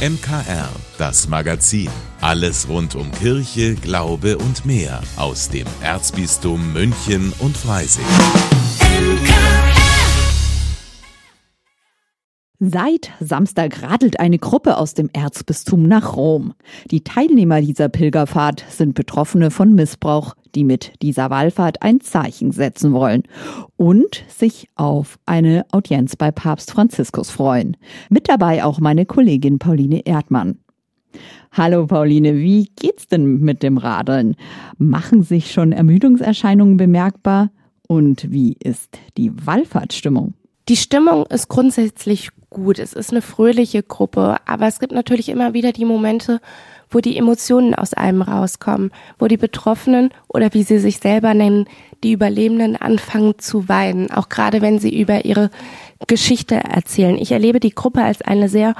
MKR, das Magazin. Alles rund um Kirche, Glaube und mehr aus dem Erzbistum München und Freising. Seit Samstag radelt eine Gruppe aus dem Erzbistum nach Rom. Die Teilnehmer dieser Pilgerfahrt sind Betroffene von Missbrauch, die mit dieser Wallfahrt ein Zeichen setzen wollen und sich auf eine Audienz bei Papst Franziskus freuen. Mit dabei auch meine Kollegin Pauline Erdmann. Hallo Pauline, wie geht's denn mit dem Radeln? Machen sich schon Ermüdungserscheinungen bemerkbar? Und wie ist die Wallfahrtstimmung? Die Stimmung ist grundsätzlich gut. Es ist eine fröhliche Gruppe, aber es gibt natürlich immer wieder die Momente, wo die Emotionen aus einem rauskommen, wo die Betroffenen oder wie sie sich selber nennen, die Überlebenden anfangen zu weinen, auch gerade wenn sie über ihre Geschichte erzählen. Ich erlebe die Gruppe als eine sehr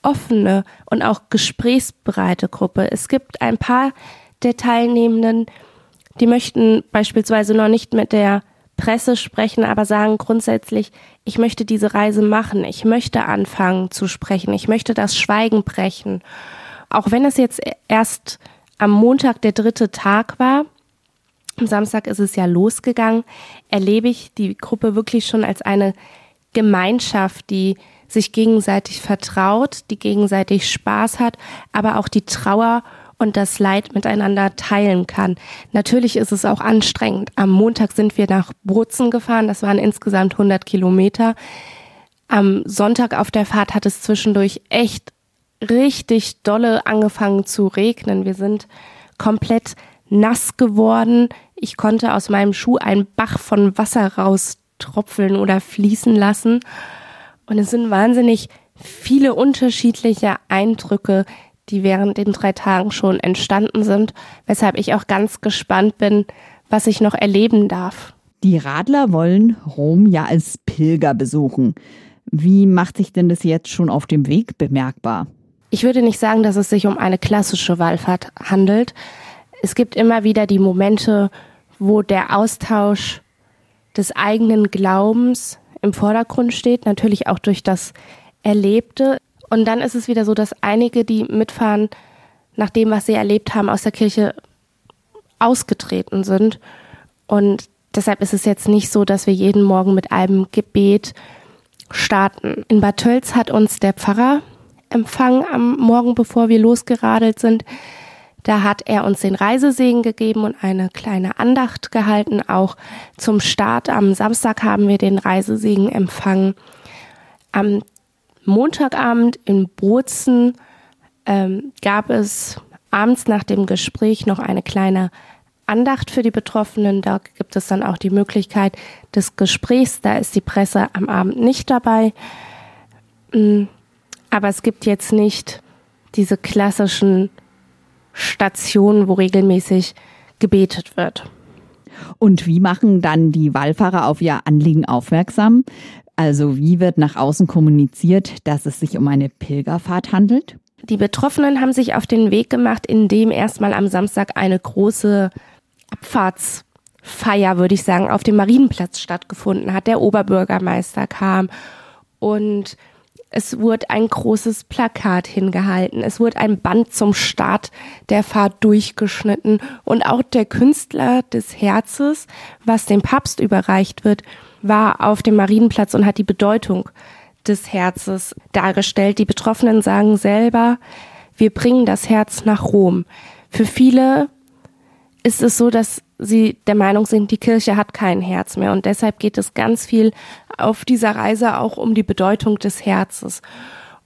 offene und auch gesprächsbereite Gruppe. Es gibt ein paar der Teilnehmenden, die möchten beispielsweise noch nicht mit der Presse sprechen, aber sagen grundsätzlich, ich möchte diese Reise machen, ich möchte anfangen zu sprechen, ich möchte das Schweigen brechen. Auch wenn es jetzt erst am Montag der dritte Tag war, am Samstag ist es ja losgegangen, erlebe ich die Gruppe wirklich schon als eine Gemeinschaft, die sich gegenseitig vertraut, die gegenseitig Spaß hat, aber auch die Trauer und das Leid miteinander teilen kann. Natürlich ist es auch anstrengend. Am Montag sind wir nach Bozen gefahren. Das waren insgesamt 100 Kilometer. Am Sonntag auf der Fahrt hat es zwischendurch echt richtig dolle angefangen zu regnen. Wir sind komplett nass geworden. Ich konnte aus meinem Schuh einen Bach von Wasser raustropfeln oder fließen lassen. Und es sind wahnsinnig viele unterschiedliche Eindrücke, die während den drei Tagen schon entstanden sind, weshalb ich auch ganz gespannt bin, was ich noch erleben darf. Die Radler wollen Rom ja als Pilger besuchen. Wie macht sich denn das jetzt schon auf dem Weg bemerkbar? Ich würde nicht sagen, dass es sich um eine klassische Wallfahrt handelt. Es gibt immer wieder die Momente, wo der Austausch des eigenen Glaubens im Vordergrund steht, natürlich auch durch das Erlebte. Und dann ist es wieder so, dass einige, die mitfahren, nach dem, was sie erlebt haben, aus der Kirche ausgetreten sind. Und deshalb ist es jetzt nicht so, dass wir jeden Morgen mit einem Gebet starten. In Bad Tölz hat uns der Pfarrer empfangen am Morgen, bevor wir losgeradelt sind. Da hat er uns den Reisesegen gegeben und eine kleine Andacht gehalten. Auch zum Start am Samstag haben wir den Reisesegen empfangen. Am Montagabend in Bozen ähm, gab es abends nach dem Gespräch noch eine kleine Andacht für die Betroffenen. Da gibt es dann auch die Möglichkeit des Gesprächs. Da ist die Presse am Abend nicht dabei. Mm, aber es gibt jetzt nicht diese klassischen Stationen, wo regelmäßig gebetet wird. Und wie machen dann die Wallfahrer auf ihr Anliegen aufmerksam? Also wie wird nach außen kommuniziert, dass es sich um eine Pilgerfahrt handelt? Die Betroffenen haben sich auf den Weg gemacht, indem erstmal am Samstag eine große Abfahrtsfeier, würde ich sagen, auf dem Marienplatz stattgefunden hat. Der Oberbürgermeister kam und es wurde ein großes Plakat hingehalten. Es wurde ein Band zum Start der Fahrt durchgeschnitten und auch der Künstler des Herzes, was dem Papst überreicht wird, war auf dem Marienplatz und hat die Bedeutung des Herzes dargestellt. Die Betroffenen sagen selber, wir bringen das Herz nach Rom. Für viele ist es so, dass sie der Meinung sind, die Kirche hat kein Herz mehr und deshalb geht es ganz viel auf dieser Reise auch um die Bedeutung des Herzes.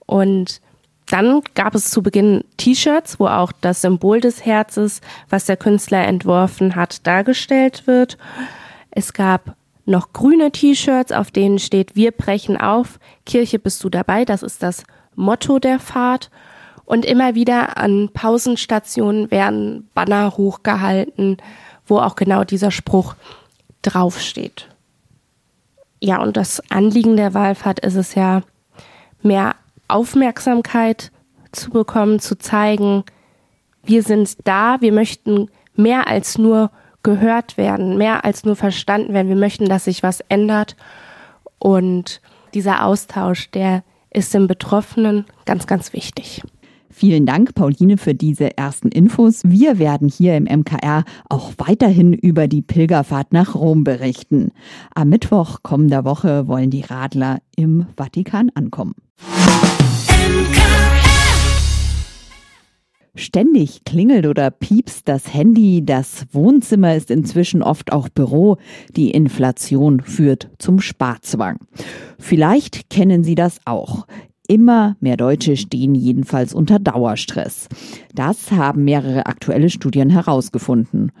Und dann gab es zu Beginn T-Shirts, wo auch das Symbol des Herzes, was der Künstler entworfen hat, dargestellt wird. Es gab noch grüne T-Shirts, auf denen steht Wir brechen auf, Kirche bist du dabei, das ist das Motto der Fahrt. Und immer wieder an Pausenstationen werden Banner hochgehalten, wo auch genau dieser Spruch draufsteht. Ja, und das Anliegen der Wallfahrt ist es ja, mehr Aufmerksamkeit zu bekommen, zu zeigen, wir sind da, wir möchten mehr als nur gehört werden, mehr als nur verstanden werden. Wir möchten, dass sich was ändert. Und dieser Austausch, der ist dem Betroffenen ganz, ganz wichtig. Vielen Dank, Pauline, für diese ersten Infos. Wir werden hier im MKR auch weiterhin über die Pilgerfahrt nach Rom berichten. Am Mittwoch kommender Woche wollen die Radler im Vatikan ankommen. Ständig klingelt oder piepst das Handy, das Wohnzimmer ist inzwischen oft auch Büro, die Inflation führt zum Sparzwang. Vielleicht kennen Sie das auch. Immer mehr Deutsche stehen jedenfalls unter Dauerstress. Das haben mehrere aktuelle Studien herausgefunden.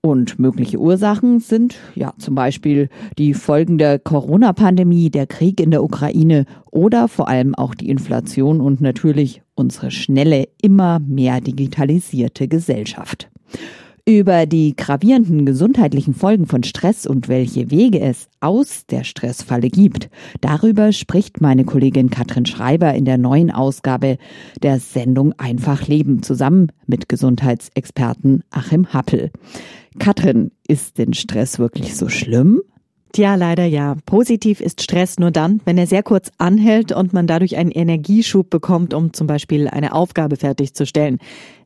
Und mögliche Ursachen sind ja zum Beispiel die Folgen der Corona-Pandemie, der Krieg in der Ukraine oder vor allem auch die Inflation und natürlich unsere schnelle, immer mehr digitalisierte Gesellschaft. Über die gravierenden gesundheitlichen Folgen von Stress und welche Wege es aus der Stressfalle gibt, darüber spricht meine Kollegin Katrin Schreiber in der neuen Ausgabe der Sendung Einfach Leben zusammen mit Gesundheitsexperten Achim Happel. Katrin, ist denn Stress wirklich so schlimm? Tja, leider ja. Positiv ist Stress nur dann, wenn er sehr kurz anhält und man dadurch einen Energieschub bekommt, um zum Beispiel eine Aufgabe fertigzustellen.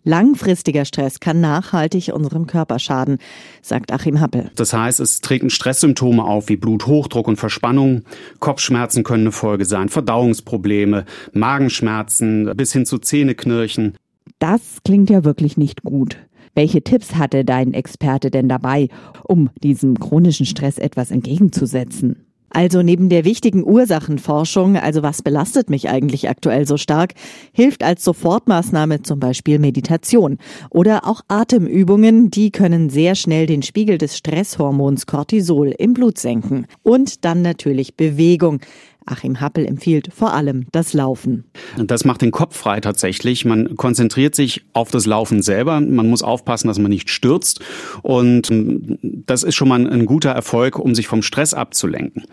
Langfristiger Stress kann nachhaltig unserem Körper schaden, sagt Achim Happel. Das heißt, es treten Stresssymptome auf wie Bluthochdruck und Verspannung. Kopfschmerzen können eine Folge sein, Verdauungsprobleme, Magenschmerzen bis hin zu Zähneknirschen. Das klingt ja wirklich nicht gut. Welche Tipps hatte dein Experte denn dabei, um diesem chronischen Stress etwas entgegenzusetzen? Also neben der wichtigen Ursachenforschung, also was belastet mich eigentlich aktuell so stark, hilft als Sofortmaßnahme zum Beispiel Meditation oder auch Atemübungen, die können sehr schnell den Spiegel des Stresshormons Cortisol im Blut senken. Und dann natürlich Bewegung. Achim Happel empfiehlt vor allem das Laufen. Das macht den Kopf frei tatsächlich. Man konzentriert sich auf das Laufen selber. Man muss aufpassen, dass man nicht stürzt. Und das ist schon mal ein guter Erfolg, um sich vom Stress abzulenken.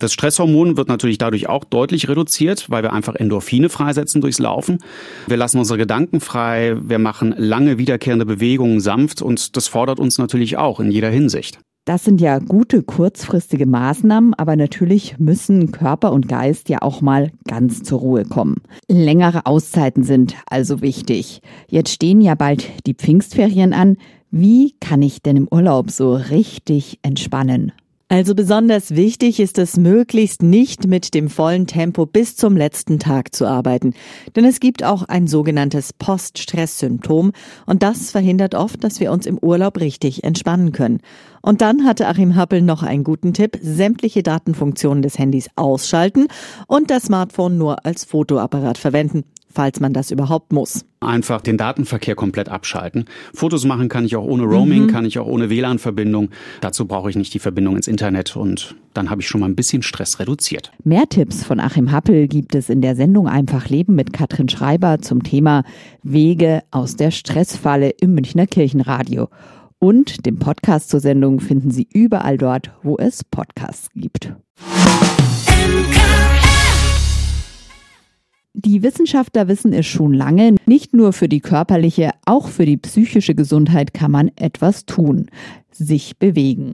Das Stresshormon wird natürlich dadurch auch deutlich reduziert, weil wir einfach Endorphine freisetzen durchs Laufen. Wir lassen unsere Gedanken frei. Wir machen lange wiederkehrende Bewegungen sanft. Und das fordert uns natürlich auch in jeder Hinsicht. Das sind ja gute kurzfristige Maßnahmen, aber natürlich müssen Körper und Geist ja auch mal ganz zur Ruhe kommen. Längere Auszeiten sind also wichtig. Jetzt stehen ja bald die Pfingstferien an. Wie kann ich denn im Urlaub so richtig entspannen? Also besonders wichtig ist es möglichst nicht mit dem vollen Tempo bis zum letzten Tag zu arbeiten. Denn es gibt auch ein sogenanntes Post-Stress-Symptom und das verhindert oft, dass wir uns im Urlaub richtig entspannen können. Und dann hatte Achim Happel noch einen guten Tipp. Sämtliche Datenfunktionen des Handys ausschalten und das Smartphone nur als Fotoapparat verwenden falls man das überhaupt muss. Einfach den Datenverkehr komplett abschalten. Fotos machen kann ich auch ohne Roaming, mhm. kann ich auch ohne WLAN-Verbindung. Dazu brauche ich nicht die Verbindung ins Internet und dann habe ich schon mal ein bisschen Stress reduziert. Mehr Tipps von Achim Happel gibt es in der Sendung Einfach Leben mit Katrin Schreiber zum Thema Wege aus der Stressfalle im Münchner Kirchenradio. Und den Podcast zur Sendung finden Sie überall dort, wo es Podcasts gibt. Die Wissenschaftler wissen es schon lange, nicht nur für die körperliche, auch für die psychische Gesundheit kann man etwas tun, sich bewegen.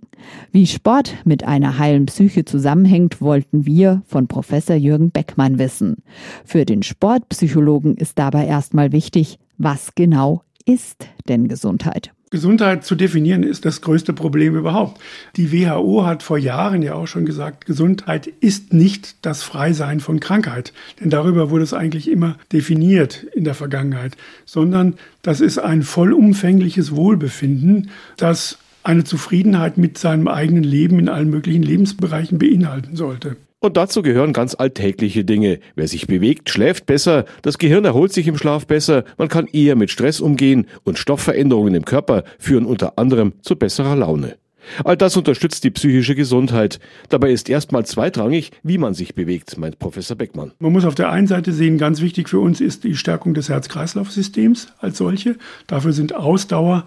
Wie Sport mit einer heilen Psyche zusammenhängt, wollten wir von Professor Jürgen Beckmann wissen. Für den Sportpsychologen ist dabei erstmal wichtig, was genau ist denn Gesundheit? Gesundheit zu definieren ist das größte Problem überhaupt. Die WHO hat vor Jahren ja auch schon gesagt, Gesundheit ist nicht das Freisein von Krankheit. Denn darüber wurde es eigentlich immer definiert in der Vergangenheit, sondern das ist ein vollumfängliches Wohlbefinden, das eine Zufriedenheit mit seinem eigenen Leben in allen möglichen Lebensbereichen beinhalten sollte. Und dazu gehören ganz alltägliche Dinge. Wer sich bewegt, schläft besser, das Gehirn erholt sich im Schlaf besser, man kann eher mit Stress umgehen und Stoffveränderungen im Körper führen unter anderem zu besserer Laune. All das unterstützt die psychische Gesundheit. Dabei ist erstmal zweitrangig, wie man sich bewegt, meint Professor Beckmann. Man muss auf der einen Seite sehen, ganz wichtig für uns ist die Stärkung des Herz-Kreislauf-Systems als solche. Dafür sind Ausdauer,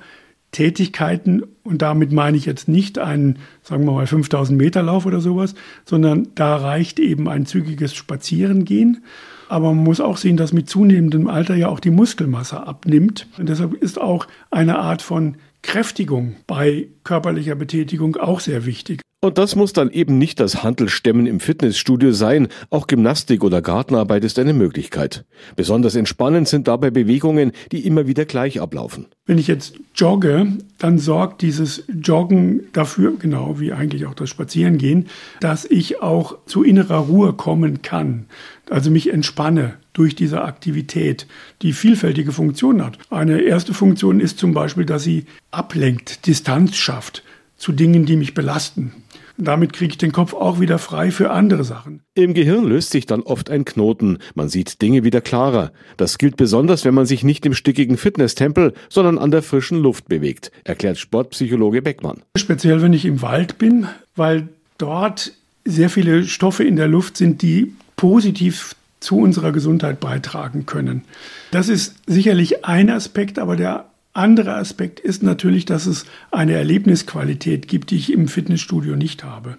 Tätigkeiten und damit meine ich jetzt nicht einen, sagen wir mal, 5000 Meter Lauf oder sowas, sondern da reicht eben ein zügiges Spazierengehen. Aber man muss auch sehen, dass mit zunehmendem Alter ja auch die Muskelmasse abnimmt. Und deshalb ist auch eine Art von Kräftigung bei körperlicher Betätigung auch sehr wichtig. Und das muss dann eben nicht das Handelstemmen im Fitnessstudio sein. Auch Gymnastik oder Gartenarbeit ist eine Möglichkeit. Besonders entspannend sind dabei Bewegungen, die immer wieder gleich ablaufen. Wenn ich jetzt jogge, dann sorgt dieses Joggen dafür, genau wie eigentlich auch das Spazierengehen, dass ich auch zu innerer Ruhe kommen kann. Also mich entspanne durch diese Aktivität, die vielfältige Funktionen hat. Eine erste Funktion ist zum Beispiel, dass sie ablenkt, Distanz schafft zu Dingen, die mich belasten. Damit kriege ich den Kopf auch wieder frei für andere Sachen. Im Gehirn löst sich dann oft ein Knoten. Man sieht Dinge wieder klarer. Das gilt besonders, wenn man sich nicht im stickigen Fitnesstempel, sondern an der frischen Luft bewegt, erklärt Sportpsychologe Beckmann. Speziell, wenn ich im Wald bin, weil dort sehr viele Stoffe in der Luft sind, die positiv zu unserer Gesundheit beitragen können. Das ist sicherlich ein Aspekt, aber der anderer Aspekt ist natürlich, dass es eine Erlebnisqualität gibt, die ich im Fitnessstudio nicht habe.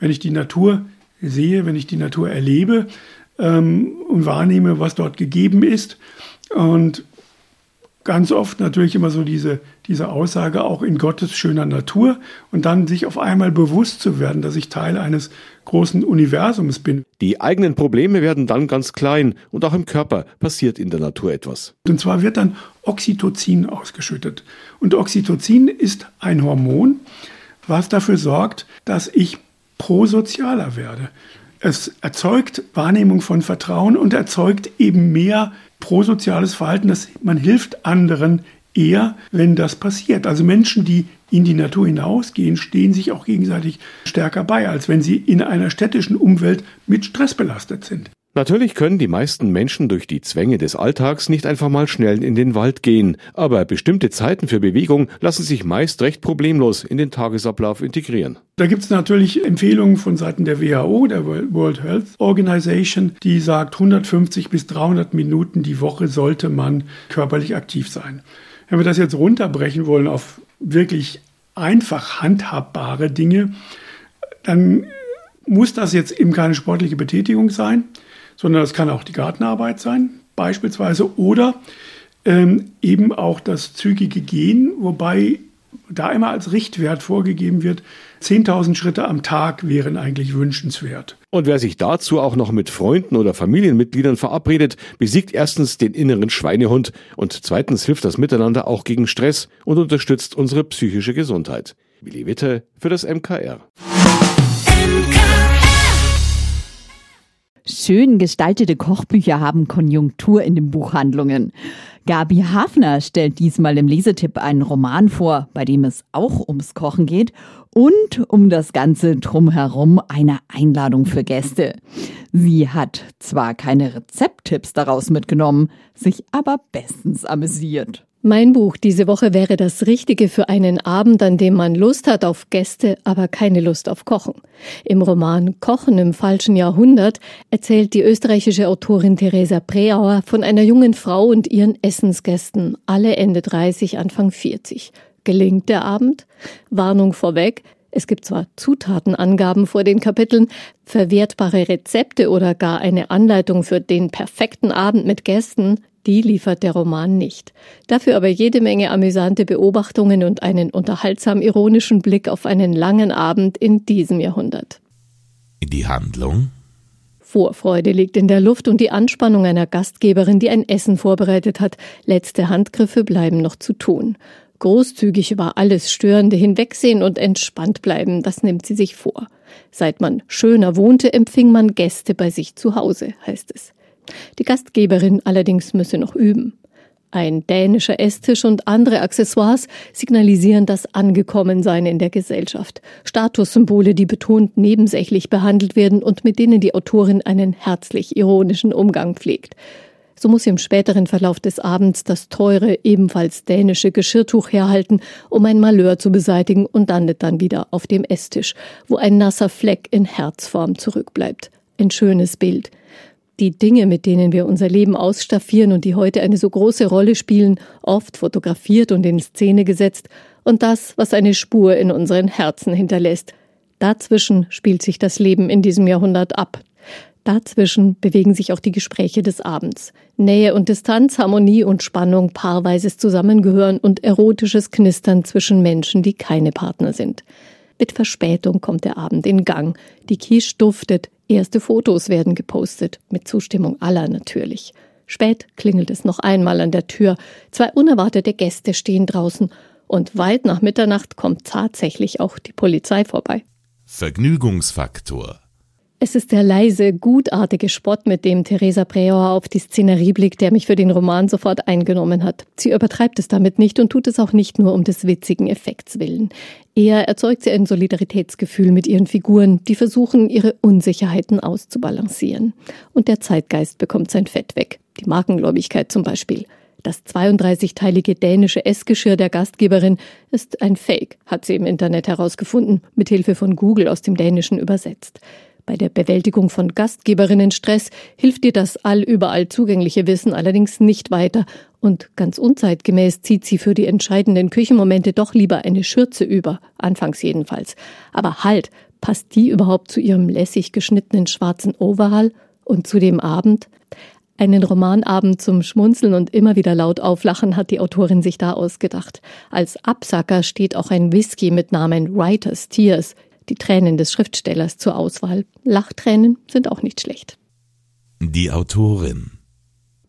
Wenn ich die Natur sehe, wenn ich die Natur erlebe ähm, und wahrnehme, was dort gegeben ist und ganz oft natürlich immer so diese, diese Aussage auch in Gottes schöner Natur und dann sich auf einmal bewusst zu werden, dass ich Teil eines großen Universums bin. Die eigenen Probleme werden dann ganz klein und auch im Körper passiert in der Natur etwas. Und zwar wird dann Oxytocin ausgeschüttet. Und Oxytocin ist ein Hormon, was dafür sorgt, dass ich prosozialer werde. Es erzeugt Wahrnehmung von Vertrauen und erzeugt eben mehr prosoziales Verhalten, dass man hilft anderen eher, wenn das passiert. Also Menschen, die in die Natur hinausgehen, stehen sich auch gegenseitig stärker bei, als wenn sie in einer städtischen Umwelt mit Stress belastet sind. Natürlich können die meisten Menschen durch die Zwänge des Alltags nicht einfach mal schnell in den Wald gehen, aber bestimmte Zeiten für Bewegung lassen sich meist recht problemlos in den Tagesablauf integrieren. Da gibt es natürlich Empfehlungen von Seiten der WHO, der World Health Organization, die sagt, 150 bis 300 Minuten die Woche sollte man körperlich aktiv sein. Wenn wir das jetzt runterbrechen wollen auf wirklich einfach handhabbare Dinge, dann muss das jetzt eben keine sportliche Betätigung sein sondern das kann auch die Gartenarbeit sein, beispielsweise, oder ähm, eben auch das zügige Gehen, wobei da immer als Richtwert vorgegeben wird, 10.000 Schritte am Tag wären eigentlich wünschenswert. Und wer sich dazu auch noch mit Freunden oder Familienmitgliedern verabredet, besiegt erstens den inneren Schweinehund und zweitens hilft das Miteinander auch gegen Stress und unterstützt unsere psychische Gesundheit. Willi Witte für das MKR. Schön gestaltete Kochbücher haben Konjunktur in den Buchhandlungen. Gabi Hafner stellt diesmal im Lesetipp einen Roman vor, bei dem es auch ums Kochen geht und um das Ganze drumherum eine Einladung für Gäste. Sie hat zwar keine Rezepttipps daraus mitgenommen, sich aber bestens amüsiert. Mein Buch diese Woche wäre das Richtige für einen Abend, an dem man Lust hat auf Gäste, aber keine Lust auf Kochen. Im Roman Kochen im falschen Jahrhundert erzählt die österreichische Autorin Theresa Preauer von einer jungen Frau und ihren Essensgästen, alle Ende 30, Anfang 40. Gelingt der Abend? Warnung vorweg. Es gibt zwar Zutatenangaben vor den Kapiteln, verwertbare Rezepte oder gar eine Anleitung für den perfekten Abend mit Gästen, die liefert der Roman nicht. Dafür aber jede Menge amüsante Beobachtungen und einen unterhaltsam ironischen Blick auf einen langen Abend in diesem Jahrhundert. Die Handlung? Vorfreude liegt in der Luft und die Anspannung einer Gastgeberin, die ein Essen vorbereitet hat. Letzte Handgriffe bleiben noch zu tun. Großzügig über alles Störende hinwegsehen und entspannt bleiben, das nimmt sie sich vor. Seit man schöner wohnte, empfing man Gäste bei sich zu Hause, heißt es. Die Gastgeberin allerdings müsse noch üben. Ein dänischer Esstisch und andere Accessoires signalisieren das Angekommensein in der Gesellschaft. Statussymbole, die betont nebensächlich behandelt werden und mit denen die Autorin einen herzlich ironischen Umgang pflegt. So muss im späteren Verlauf des Abends das teure, ebenfalls dänische Geschirrtuch herhalten, um ein Malheur zu beseitigen und landet dann wieder auf dem Esstisch, wo ein nasser Fleck in Herzform zurückbleibt. Ein schönes Bild die Dinge, mit denen wir unser Leben ausstaffieren und die heute eine so große Rolle spielen, oft fotografiert und in Szene gesetzt, und das, was eine Spur in unseren Herzen hinterlässt. Dazwischen spielt sich das Leben in diesem Jahrhundert ab. Dazwischen bewegen sich auch die Gespräche des Abends. Nähe und Distanz, Harmonie und Spannung, paarweises Zusammengehören und erotisches Knistern zwischen Menschen, die keine Partner sind. Mit Verspätung kommt der Abend in Gang. Die Quiche duftet, erste Fotos werden gepostet, mit Zustimmung aller natürlich. Spät klingelt es noch einmal an der Tür. Zwei unerwartete Gäste stehen draußen und weit nach Mitternacht kommt tatsächlich auch die Polizei vorbei. Vergnügungsfaktor es ist der leise, gutartige Spott, mit dem Theresa Breauer auf die Szenerie blickt, der mich für den Roman sofort eingenommen hat. Sie übertreibt es damit nicht und tut es auch nicht nur um des witzigen Effekts willen. Eher erzeugt sie ein Solidaritätsgefühl mit ihren Figuren, die versuchen, ihre Unsicherheiten auszubalancieren. Und der Zeitgeist bekommt sein Fett weg. Die Markengläubigkeit zum Beispiel. Das 32-teilige dänische Essgeschirr der Gastgeberin ist ein Fake, hat sie im Internet herausgefunden, mit Hilfe von Google aus dem Dänischen übersetzt. Bei der Bewältigung von Gastgeberinnenstress hilft dir das allüberall zugängliche Wissen allerdings nicht weiter und ganz unzeitgemäß zieht sie für die entscheidenden Küchenmomente doch lieber eine Schürze über, anfangs jedenfalls. Aber halt, passt die überhaupt zu ihrem lässig geschnittenen schwarzen Overall und zu dem Abend? Einen Romanabend zum Schmunzeln und immer wieder laut auflachen hat die Autorin sich da ausgedacht. Als Absacker steht auch ein Whisky mit Namen Writer's Tears, die Tränen des Schriftstellers zur Auswahl. Lachtränen sind auch nicht schlecht. Die Autorin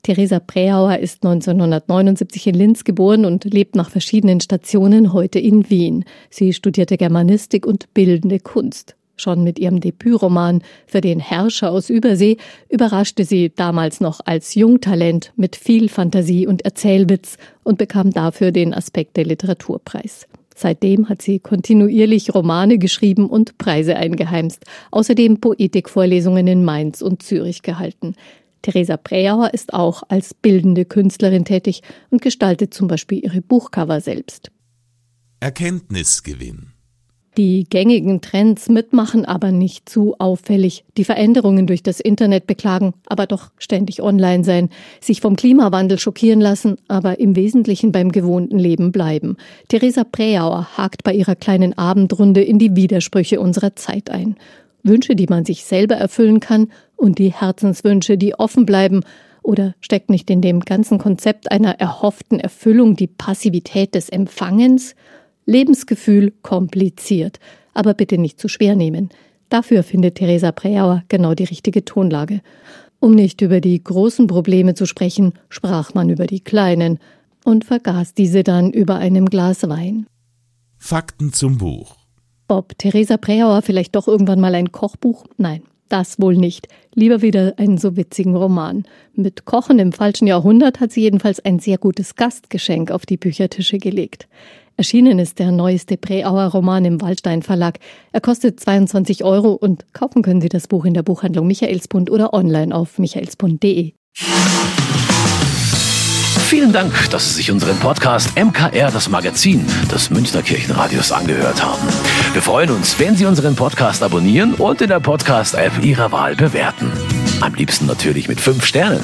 Theresa Preauer ist 1979 in Linz geboren und lebt nach verschiedenen Stationen heute in Wien. Sie studierte Germanistik und bildende Kunst. Schon mit ihrem Debütroman für den Herrscher aus Übersee überraschte sie damals noch als Jungtalent mit viel Fantasie und Erzählwitz und bekam dafür den Aspekt der Literaturpreis. Seitdem hat sie kontinuierlich Romane geschrieben und Preise eingeheimst, außerdem Poetikvorlesungen in Mainz und Zürich gehalten. Theresa Preauer ist auch als bildende Künstlerin tätig und gestaltet zum Beispiel ihre Buchcover selbst. Erkenntnisgewinn die gängigen Trends mitmachen, aber nicht zu auffällig. Die Veränderungen durch das Internet beklagen, aber doch ständig online sein. Sich vom Klimawandel schockieren lassen, aber im Wesentlichen beim gewohnten Leben bleiben. Theresa Preauer hakt bei ihrer kleinen Abendrunde in die Widersprüche unserer Zeit ein. Wünsche, die man sich selber erfüllen kann und die Herzenswünsche, die offen bleiben. Oder steckt nicht in dem ganzen Konzept einer erhofften Erfüllung die Passivität des Empfangens? Lebensgefühl kompliziert, aber bitte nicht zu schwer nehmen. Dafür findet Theresa Preauer genau die richtige Tonlage. Um nicht über die großen Probleme zu sprechen, sprach man über die kleinen und vergaß diese dann über einem Glas Wein. Fakten zum Buch. Ob Theresa Preauer vielleicht doch irgendwann mal ein Kochbuch? Nein, das wohl nicht. Lieber wieder einen so witzigen Roman. Mit Kochen im falschen Jahrhundert hat sie jedenfalls ein sehr gutes Gastgeschenk auf die Büchertische gelegt. Erschienen ist der neueste Preauer Roman im Waldstein Verlag. Er kostet 22 Euro und kaufen können Sie das Buch in der Buchhandlung Michaelsbund oder online auf michaelsbund.de. Vielen Dank, dass Sie sich unseren Podcast MKR, das Magazin des Münchner Kirchenradios, angehört haben. Wir freuen uns, wenn Sie unseren Podcast abonnieren und in der Podcast-App Ihrer Wahl bewerten. Am liebsten natürlich mit fünf Sternen.